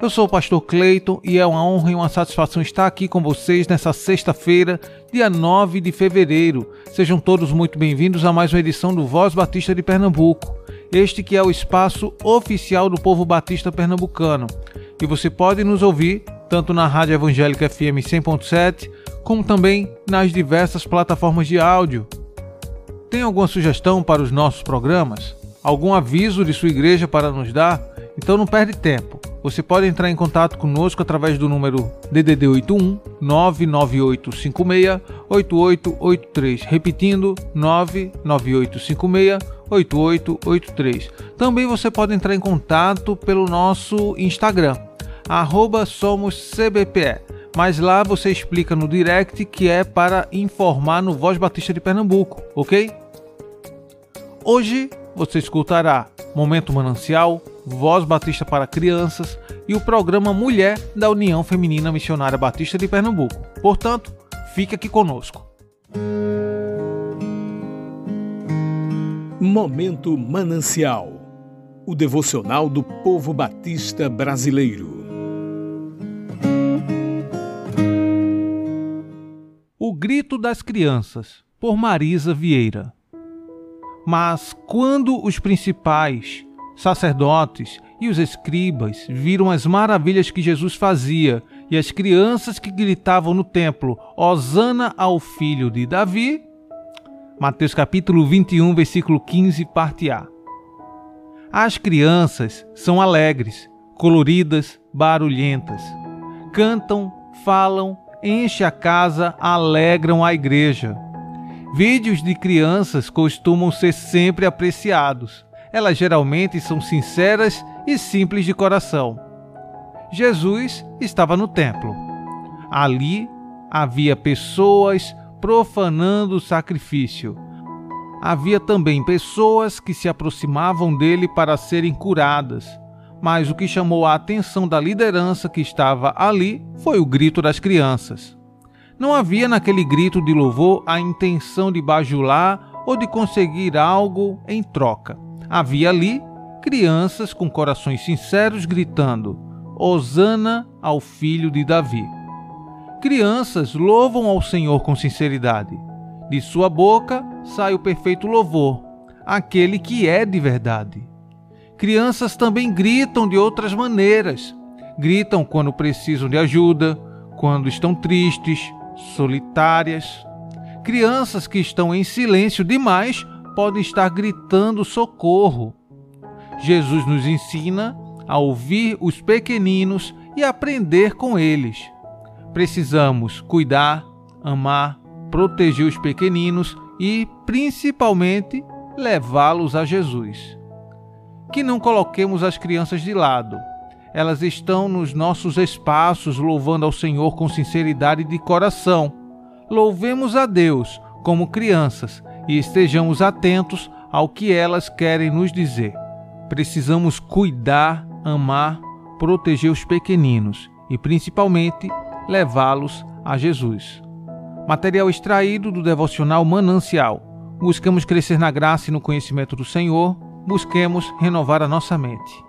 Eu sou o pastor Cleiton e é uma honra e uma satisfação estar aqui com vocês nessa sexta-feira, dia 9 de fevereiro. Sejam todos muito bem-vindos a mais uma edição do Voz Batista de Pernambuco. Este que é o espaço oficial do povo batista pernambucano. E você pode nos ouvir tanto na Rádio Evangélica FM 100.7, como também nas diversas plataformas de áudio. Tem alguma sugestão para os nossos programas? Algum aviso de sua igreja para nos dar? Então não perde tempo você pode entrar em contato conosco através do número DDD 81 99856 8883, repetindo 99856 8883. Também você pode entrar em contato pelo nosso Instagram, @somoscbpe. Mas lá você explica no direct que é para informar no Voz Batista de Pernambuco, ok? Hoje você escutará Momento Manancial, Voz Batista para Crianças e o programa Mulher da União Feminina Missionária Batista de Pernambuco. Portanto, fique aqui conosco. Momento Manancial o devocional do povo batista brasileiro. O Grito das Crianças, por Marisa Vieira. Mas quando os principais sacerdotes e os escribas viram as maravilhas que Jesus fazia e as crianças que gritavam no templo: Hosana ao filho de Davi. Mateus capítulo 21, versículo 15, parte A. As crianças são alegres, coloridas, barulhentas. Cantam, falam, enchem a casa, alegram a igreja. Vídeos de crianças costumam ser sempre apreciados elas geralmente são sinceras e simples de coração. Jesus estava no templo. Ali havia pessoas profanando o sacrifício. Havia também pessoas que se aproximavam dele para serem curadas. Mas o que chamou a atenção da liderança que estava ali foi o grito das crianças. Não havia naquele grito de louvor a intenção de bajular ou de conseguir algo em troca. Havia ali crianças com corações sinceros gritando: Hosana ao filho de Davi. Crianças louvam ao Senhor com sinceridade. De sua boca sai o perfeito louvor, aquele que é de verdade. Crianças também gritam de outras maneiras. Gritam quando precisam de ajuda, quando estão tristes, solitárias. Crianças que estão em silêncio demais podem estar gritando socorro. Jesus nos ensina a ouvir os pequeninos e aprender com eles. Precisamos cuidar, amar, proteger os pequeninos e, principalmente, levá-los a Jesus. Que não coloquemos as crianças de lado. Elas estão nos nossos espaços louvando ao Senhor com sinceridade de coração. Louvemos a Deus como crianças e estejamos atentos ao que elas querem nos dizer. Precisamos cuidar, amar, proteger os pequeninos e principalmente levá-los a Jesus. Material extraído do devocional Manancial. Buscamos crescer na graça e no conhecimento do Senhor, busquemos renovar a nossa mente.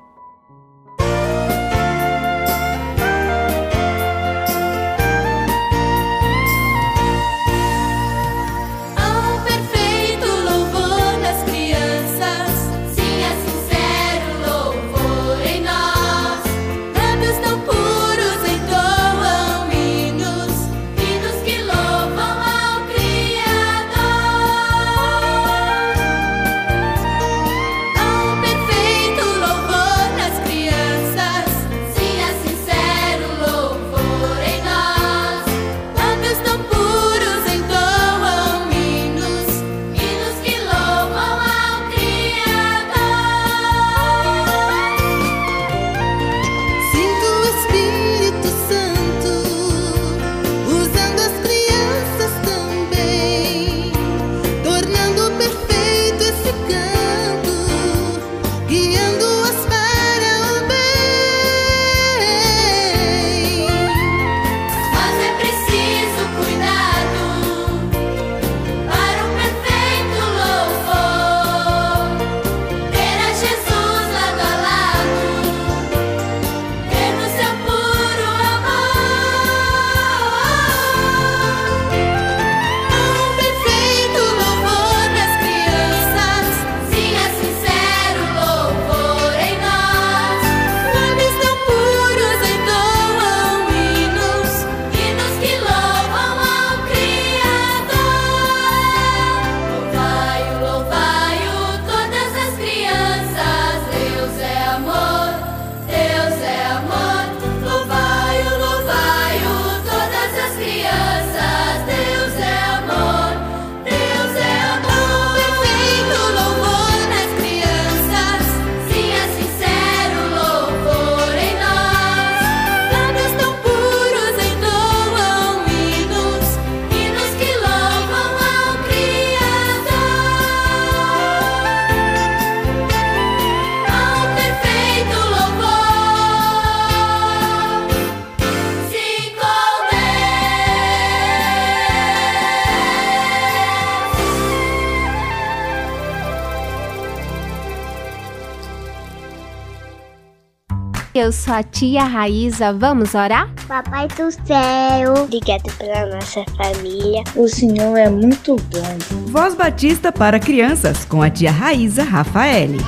Sou a tia Raíza, vamos orar? Papai do céu, obrigado pela nossa família. O Senhor é muito bom. Voz Batista para crianças com a tia Raíza Rafaele.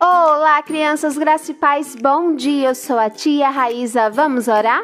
Olá, crianças, graça e paz, bom dia. Eu sou a tia Raíza, vamos orar?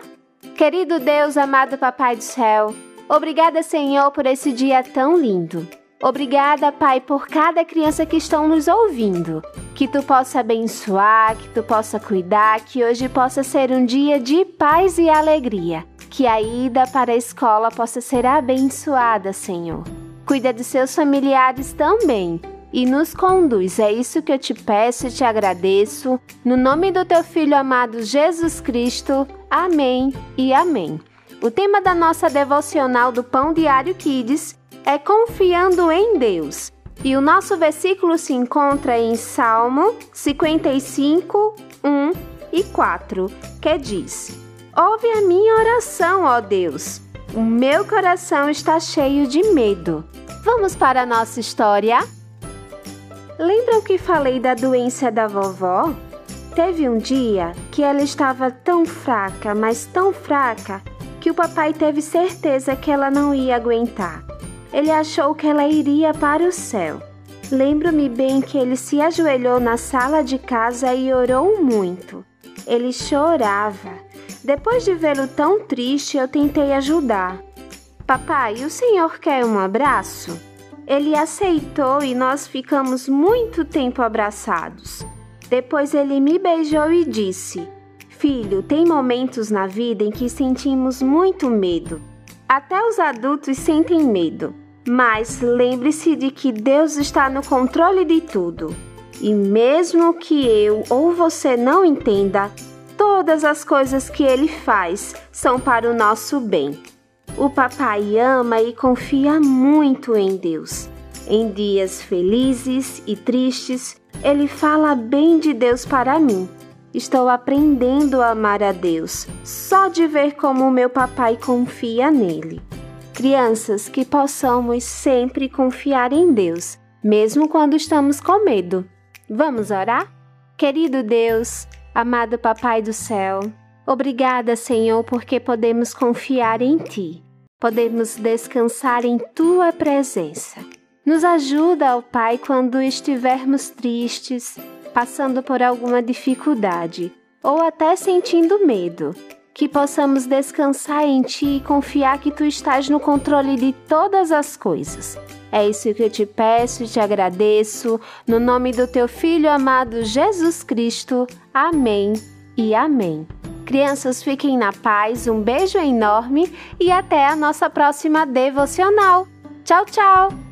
Querido Deus, amado Papai do céu, obrigada, Senhor, por esse dia tão lindo. Obrigada, Pai, por cada criança que estão nos ouvindo. Que tu possa abençoar, que tu possa cuidar, que hoje possa ser um dia de paz e alegria. Que a ida para a escola possa ser abençoada, Senhor. Cuida de seus familiares também e nos conduz. É isso que eu te peço e te agradeço. No nome do teu filho amado Jesus Cristo. Amém e amém. O tema da nossa devocional do Pão Diário Kids é confiando em Deus. E o nosso versículo se encontra em Salmo 55, 1 e 4, que diz: Ouve a minha oração, ó Deus. O meu coração está cheio de medo. Vamos para a nossa história? Lembram que falei da doença da vovó? Teve um dia que ela estava tão fraca, mas tão fraca, que o papai teve certeza que ela não ia aguentar ele achou que ela iria para o céu. Lembro-me bem que ele se ajoelhou na sala de casa e orou muito. Ele chorava. Depois de vê-lo tão triste, eu tentei ajudar. Papai, o senhor quer um abraço? Ele aceitou e nós ficamos muito tempo abraçados. Depois ele me beijou e disse: Filho, tem momentos na vida em que sentimos muito medo. Até os adultos sentem medo. Mas lembre-se de que Deus está no controle de tudo. E mesmo que eu ou você não entenda, todas as coisas que ele faz são para o nosso bem. O papai ama e confia muito em Deus. Em dias felizes e tristes, ele fala bem de Deus para mim. Estou aprendendo a amar a Deus só de ver como o meu papai confia nele. Crianças, que possamos sempre confiar em Deus, mesmo quando estamos com medo. Vamos orar? Querido Deus, amado Papai do céu, obrigada, Senhor, porque podemos confiar em Ti. Podemos descansar em Tua presença. Nos ajuda, ó Pai, quando estivermos tristes, passando por alguma dificuldade ou até sentindo medo que possamos descansar em Ti e confiar que Tu estás no controle de todas as coisas. É isso que eu te peço e te agradeço, no nome do Teu Filho amado Jesus Cristo. Amém e amém. Crianças, fiquem na paz, um beijo enorme e até a nossa próxima devocional. Tchau, tchau!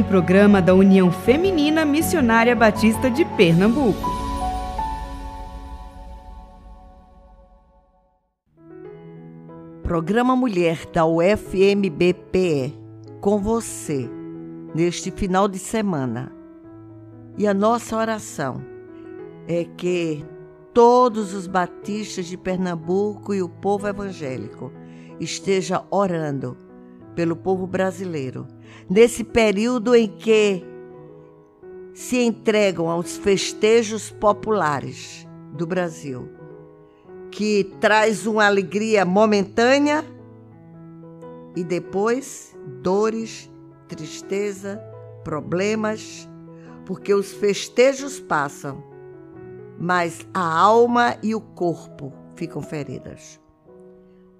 Um programa da União Feminina Missionária Batista de Pernambuco. Programa Mulher da UFMBPE, com você, neste final de semana. E a nossa oração é que todos os batistas de Pernambuco e o povo evangélico esteja orando pelo povo brasileiro, nesse período em que se entregam aos festejos populares do Brasil, que traz uma alegria momentânea e depois dores, tristeza, problemas, porque os festejos passam, mas a alma e o corpo ficam feridas.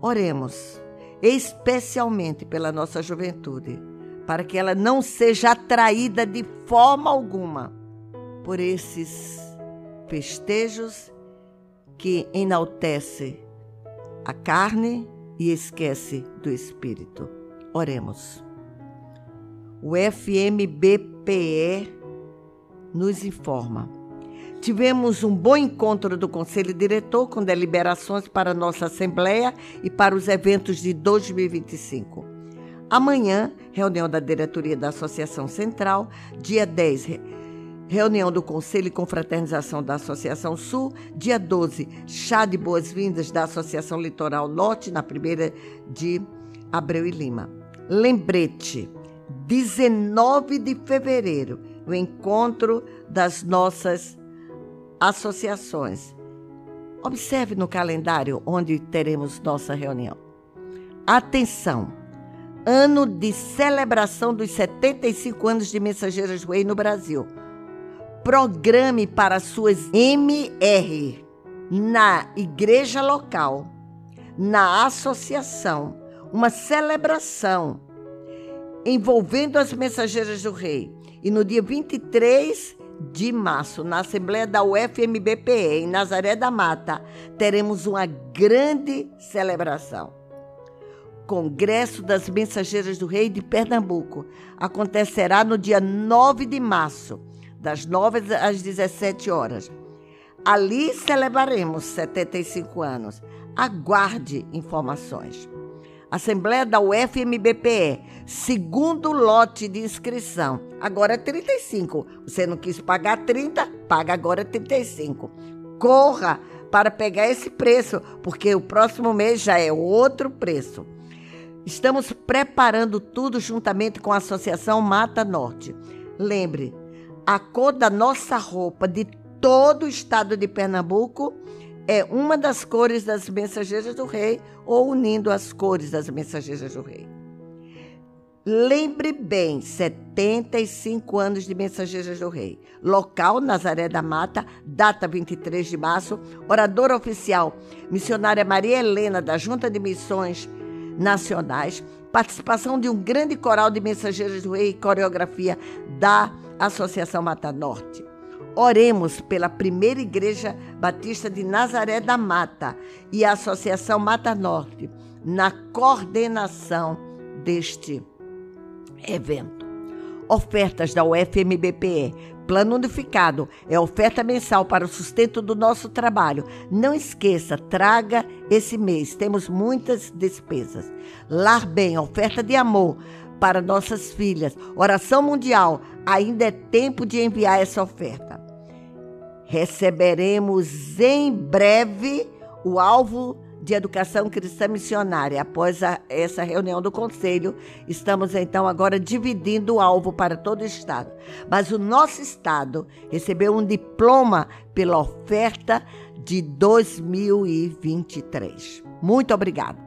Oremos especialmente pela nossa juventude, para que ela não seja atraída de forma alguma por esses festejos que enaltece a carne e esquece do espírito. Oremos. O FMBPE nos informa Tivemos um bom encontro do Conselho Diretor com deliberações para nossa Assembleia e para os eventos de 2025. Amanhã, reunião da diretoria da Associação Central, dia 10, reunião do Conselho e Confraternização da Associação Sul, dia 12, chá de boas-vindas da Associação Litoral Norte, na primeira de Abreu e Lima. Lembrete, 19 de fevereiro, o encontro das nossas associações. Observe no calendário onde teremos nossa reunião. Atenção! Ano de celebração dos 75 anos de Mensageiras Way no Brasil. Programe para suas MR na igreja local, na associação, uma celebração envolvendo as Mensageiras do Rei. E no dia 23 de março, na Assembleia da UFMBPE, em Nazaré da Mata, teremos uma grande celebração. Congresso das Mensageiras do Rei de Pernambuco acontecerá no dia 9 de março, das 9 às 17 horas. Ali celebraremos 75 anos. Aguarde informações. Assembleia da UFMBPE, segundo lote de inscrição. Agora é 35. Você não quis pagar 30, paga agora 35. Corra para pegar esse preço, porque o próximo mês já é outro preço. Estamos preparando tudo juntamente com a Associação Mata Norte. Lembre, a cor da nossa roupa de todo o estado de Pernambuco é uma das cores das mensageiras do rei ou unindo as cores das mensageiras do rei. Lembre bem, 75 anos de Mensageiras do Rei. Local, Nazaré da Mata, data 23 de março. Oradora oficial, missionária Maria Helena, da Junta de Missões Nacionais. Participação de um grande coral de Mensageiras do Rei e coreografia da Associação Mata Norte. Oremos pela primeira Igreja Batista de Nazaré da Mata e a Associação Mata Norte na coordenação deste evento. Ofertas da UFMBPE. Plano Unificado é oferta mensal para o sustento do nosso trabalho. Não esqueça, traga esse mês. Temos muitas despesas. Lar Bem, oferta de amor para nossas filhas. Oração Mundial, ainda é tempo de enviar essa oferta. Receberemos em breve o alvo de educação cristã missionária. Após a, essa reunião do conselho, estamos então agora dividindo o alvo para todo o estado. Mas o nosso estado recebeu um diploma pela oferta de 2023. Muito obrigado.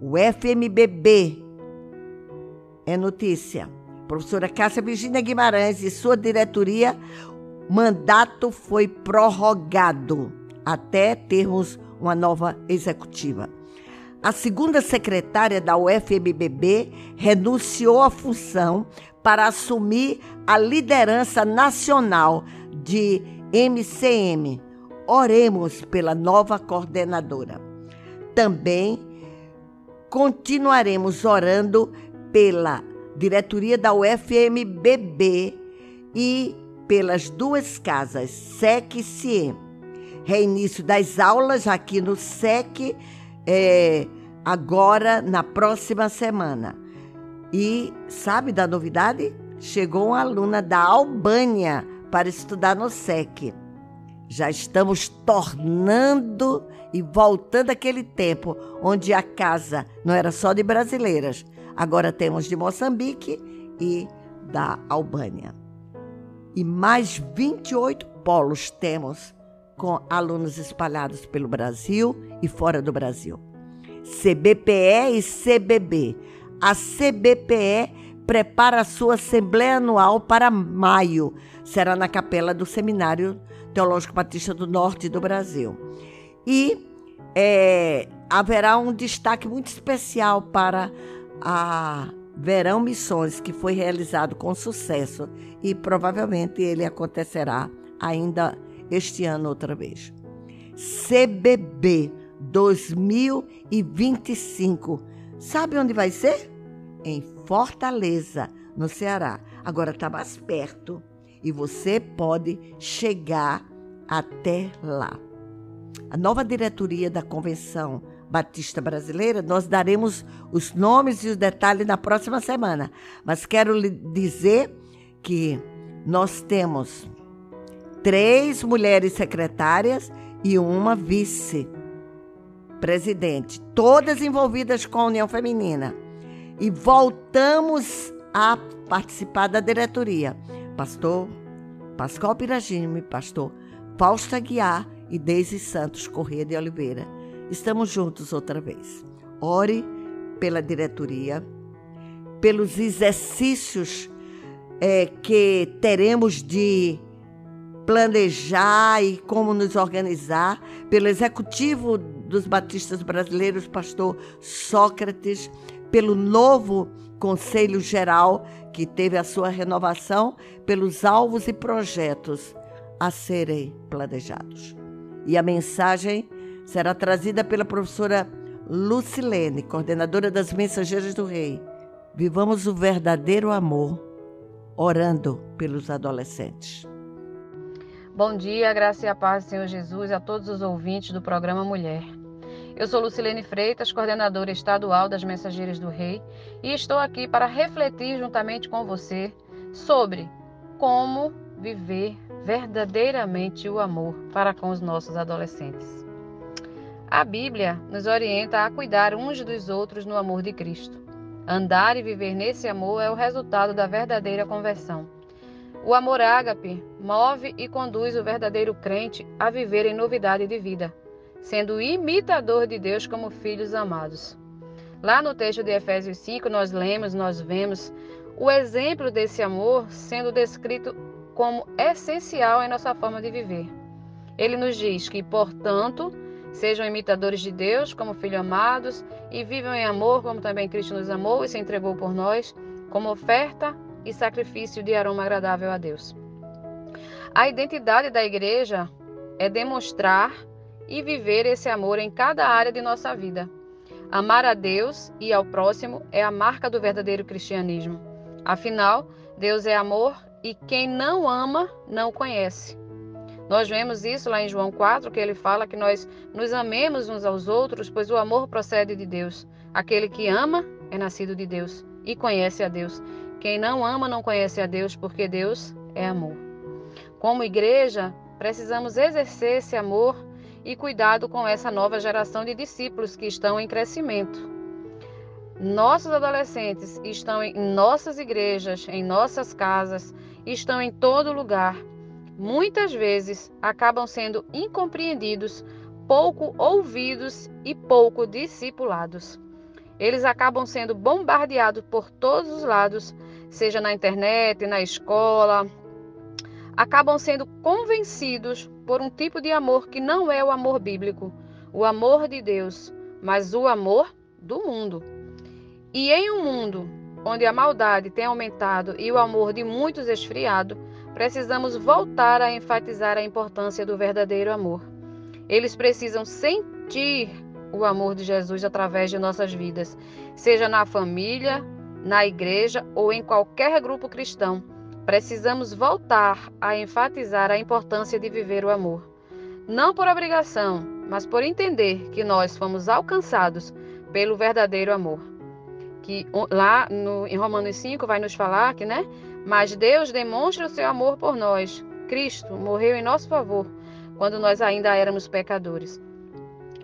O FMBB é notícia. Professora Cássia Virginia Guimarães e sua diretoria, mandato foi prorrogado até termos uma nova executiva. A segunda secretária da UFMBB renunciou à função para assumir a liderança nacional de MCM. Oremos pela nova coordenadora. Também continuaremos orando pela diretoria da UFMBB e pelas duas casas, SEC e CIE. Reinício das aulas aqui no SEC é, agora na próxima semana. E sabe da novidade? Chegou uma aluna da Albânia para estudar no SEC. Já estamos tornando e voltando aquele tempo onde a casa não era só de brasileiras. Agora temos de Moçambique e da Albânia. E mais 28 polos temos com alunos espalhados pelo Brasil e fora do Brasil. CBPE e CBB. A CBPE prepara a sua Assembleia Anual para maio. Será na capela do Seminário Teológico Batista do Norte do Brasil. E é, haverá um destaque muito especial para a Verão Missões, que foi realizado com sucesso e provavelmente ele acontecerá ainda este ano outra vez. CBB 2025. Sabe onde vai ser? Em Fortaleza, no Ceará. Agora está mais perto e você pode chegar até lá. A nova diretoria da Convenção Batista Brasileira, nós daremos os nomes e os detalhes na próxima semana. Mas quero lhe dizer que nós temos três mulheres secretárias e uma vice-presidente, todas envolvidas com a União Feminina. E voltamos a participar da diretoria. Pastor Pascoal Piragime, pastor Fausto Aguiar e Deise Santos Corrêa de Oliveira. Estamos juntos outra vez. Ore pela diretoria, pelos exercícios é, que teremos de planejar e como nos organizar, pelo executivo dos batistas brasileiros, pastor Sócrates, pelo novo Conselho Geral, que teve a sua renovação, pelos alvos e projetos a serem planejados. E a mensagem será trazida pela professora Lucilene, coordenadora das Mensageiras do Rei. Vivamos o verdadeiro amor, orando pelos adolescentes. Bom dia, graça e a paz do Senhor Jesus a todos os ouvintes do programa Mulher. Eu sou Lucilene Freitas, coordenadora estadual das Mensageiras do Rei, e estou aqui para refletir juntamente com você sobre como viver verdadeiramente o amor para com os nossos adolescentes. A Bíblia nos orienta a cuidar uns dos outros no amor de Cristo. Andar e viver nesse amor é o resultado da verdadeira conversão. O amor ágape move e conduz o verdadeiro crente a viver em novidade de vida, sendo imitador de Deus como filhos amados. Lá no texto de Efésios 5, nós lemos, nós vemos o exemplo desse amor sendo descrito como essencial em nossa forma de viver. Ele nos diz que, portanto, Sejam imitadores de Deus como filhos amados e vivam em amor, como também Cristo nos amou e se entregou por nós, como oferta e sacrifício de aroma agradável a Deus. A identidade da igreja é demonstrar e viver esse amor em cada área de nossa vida. Amar a Deus e ao próximo é a marca do verdadeiro cristianismo. Afinal, Deus é amor e quem não ama não conhece. Nós vemos isso lá em João 4, que ele fala que nós nos amemos uns aos outros, pois o amor procede de Deus. Aquele que ama é nascido de Deus e conhece a Deus. Quem não ama não conhece a Deus, porque Deus é amor. Como igreja, precisamos exercer esse amor e cuidado com essa nova geração de discípulos que estão em crescimento. Nossos adolescentes estão em nossas igrejas, em nossas casas, estão em todo lugar muitas vezes acabam sendo incompreendidos, pouco ouvidos e pouco discipulados. Eles acabam sendo bombardeados por todos os lados, seja na internet, na escola. Acabam sendo convencidos por um tipo de amor que não é o amor bíblico, o amor de Deus, mas o amor do mundo. E em um mundo onde a maldade tem aumentado e o amor de muitos esfriado, precisamos voltar a enfatizar a importância do verdadeiro amor. Eles precisam sentir o amor de Jesus através de nossas vidas, seja na família, na igreja ou em qualquer grupo cristão, precisamos voltar a enfatizar a importância de viver o amor. Não por obrigação, mas por entender que nós fomos alcançados pelo verdadeiro amor. Que lá no, em Romanos 5 vai nos falar que, né? Mas Deus demonstra o seu amor por nós. Cristo morreu em nosso favor quando nós ainda éramos pecadores.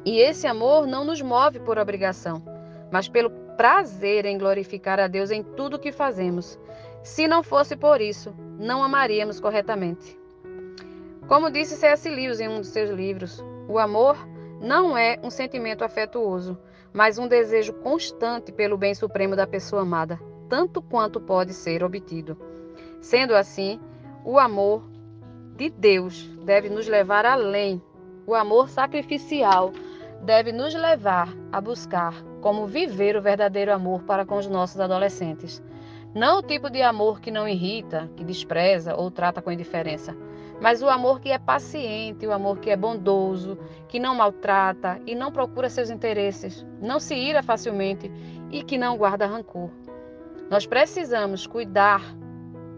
E esse amor não nos move por obrigação, mas pelo prazer em glorificar a Deus em tudo o que fazemos. Se não fosse por isso, não amaríamos corretamente. Como disse C.S. Lewis em um dos seus livros, o amor não é um sentimento afetuoso, mas um desejo constante pelo bem supremo da pessoa amada, tanto quanto pode ser obtido. Sendo assim, o amor de Deus deve nos levar além. O amor sacrificial deve nos levar a buscar como viver o verdadeiro amor para com os nossos adolescentes. Não o tipo de amor que não irrita, que despreza ou trata com indiferença, mas o amor que é paciente, o amor que é bondoso, que não maltrata e não procura seus interesses, não se ira facilmente e que não guarda rancor. Nós precisamos cuidar,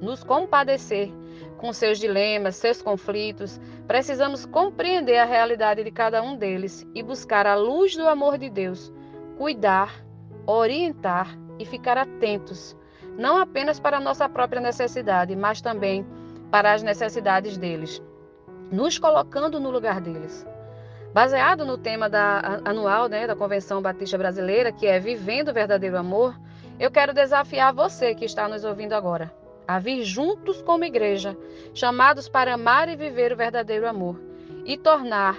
nos compadecer com seus dilemas, seus conflitos. Precisamos compreender a realidade de cada um deles e buscar a luz do amor de Deus, cuidar, orientar e ficar atentos, não apenas para a nossa própria necessidade, mas também para as necessidades deles, nos colocando no lugar deles. Baseado no tema da, anual né, da Convenção Batista Brasileira, que é Vivendo o Verdadeiro Amor, eu quero desafiar você que está nos ouvindo agora a vir juntos como igreja, chamados para amar e viver o verdadeiro amor e tornar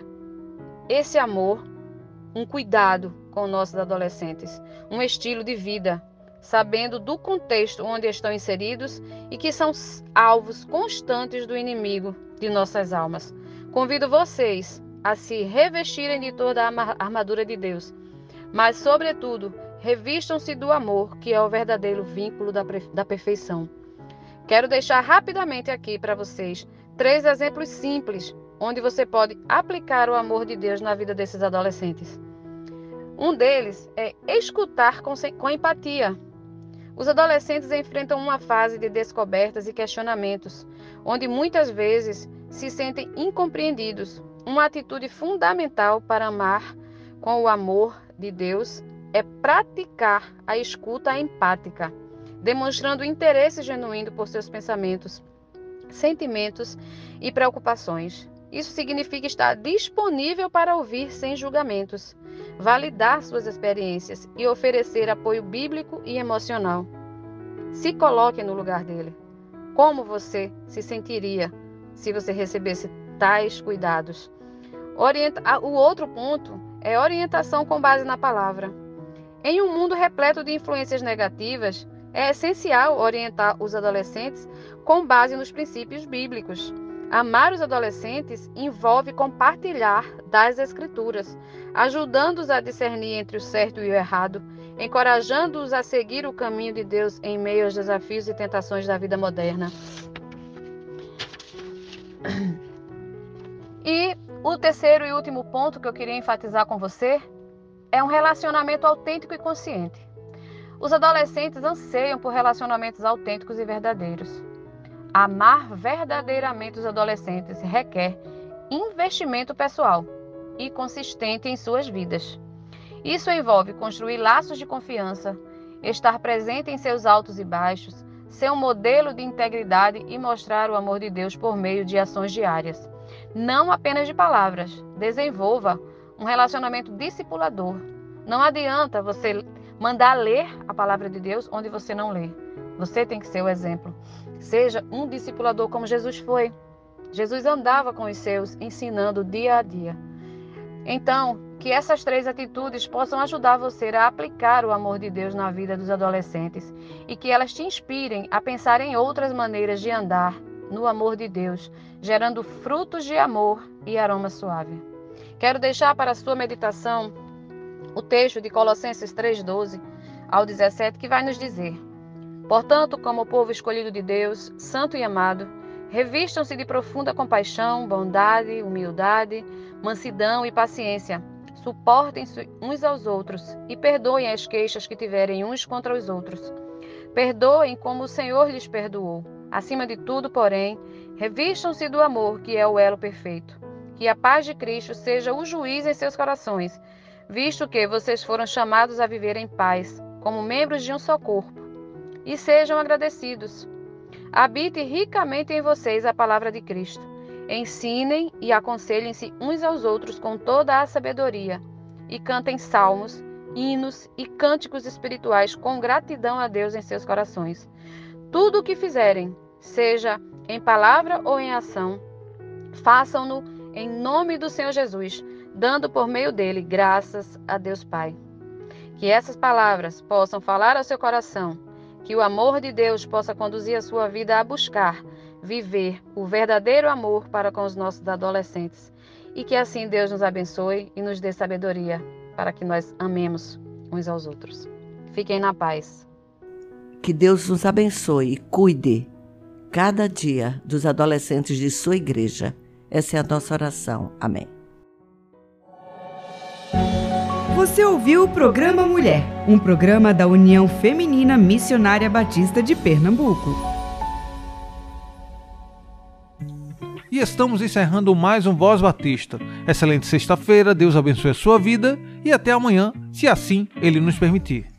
esse amor um cuidado com nossos adolescentes, um estilo de vida, sabendo do contexto onde estão inseridos e que são alvos constantes do inimigo de nossas almas. Convido vocês a se revestirem de toda a armadura de Deus, mas, sobretudo, revistam-se do amor, que é o verdadeiro vínculo da, da perfeição. Quero deixar rapidamente aqui para vocês três exemplos simples onde você pode aplicar o amor de Deus na vida desses adolescentes. Um deles é escutar com, com empatia. Os adolescentes enfrentam uma fase de descobertas e questionamentos, onde muitas vezes se sentem incompreendidos. Uma atitude fundamental para amar com o amor de Deus é praticar a escuta empática, demonstrando interesse genuíno por seus pensamentos, sentimentos e preocupações. Isso significa estar disponível para ouvir sem julgamentos, validar suas experiências e oferecer apoio bíblico e emocional. Se coloque no lugar dele. Como você se sentiria se você recebesse tais cuidados? Orienta... O outro ponto é orientação com base na palavra. Em um mundo repleto de influências negativas, é essencial orientar os adolescentes com base nos princípios bíblicos. Amar os adolescentes envolve compartilhar das Escrituras, ajudando-os a discernir entre o certo e o errado, encorajando-os a seguir o caminho de Deus em meio aos desafios e tentações da vida moderna. E o terceiro e último ponto que eu queria enfatizar com você é um relacionamento autêntico e consciente. Os adolescentes anseiam por relacionamentos autênticos e verdadeiros. Amar verdadeiramente os adolescentes requer investimento pessoal e consistente em suas vidas. Isso envolve construir laços de confiança, estar presente em seus altos e baixos, ser um modelo de integridade e mostrar o amor de Deus por meio de ações diárias. Não apenas de palavras. Desenvolva um relacionamento discipulador. Não adianta você mandar ler a palavra de Deus onde você não lê. Você tem que ser o exemplo. Seja um discipulador como Jesus foi. Jesus andava com os seus, ensinando dia a dia. Então, que essas três atitudes possam ajudar você a aplicar o amor de Deus na vida dos adolescentes e que elas te inspirem a pensar em outras maneiras de andar no amor de Deus, gerando frutos de amor e aroma suave. Quero deixar para a sua meditação o texto de Colossenses 3:12 ao 17 que vai nos dizer: Portanto, como povo escolhido de Deus, santo e amado, revistam-se de profunda compaixão, bondade, humildade, mansidão e paciência. Suportem-se uns aos outros e perdoem as queixas que tiverem uns contra os outros. Perdoem como o Senhor lhes perdoou. Acima de tudo, porém, revistam-se do amor, que é o elo perfeito. Que a paz de Cristo seja o juiz em seus corações, visto que vocês foram chamados a viver em paz, como membros de um só corpo. E sejam agradecidos. Habite ricamente em vocês a palavra de Cristo. Ensinem e aconselhem-se uns aos outros com toda a sabedoria, e cantem salmos, hinos e cânticos espirituais com gratidão a Deus em seus corações. Tudo o que fizerem, seja em palavra ou em ação, façam-no em nome do Senhor Jesus, dando por meio dele graças a Deus Pai. Que essas palavras possam falar ao seu coração, que o amor de Deus possa conduzir a sua vida a buscar viver o verdadeiro amor para com os nossos adolescentes. E que assim Deus nos abençoe e nos dê sabedoria para que nós amemos uns aos outros. Fiquem na paz. Que Deus nos abençoe e cuide cada dia dos adolescentes de sua igreja. Essa é a nossa oração. Amém. Você ouviu o programa Mulher, um programa da União Feminina Missionária Batista de Pernambuco. E estamos encerrando mais um Voz Batista. Excelente sexta-feira, Deus abençoe a sua vida e até amanhã, se assim Ele nos permitir.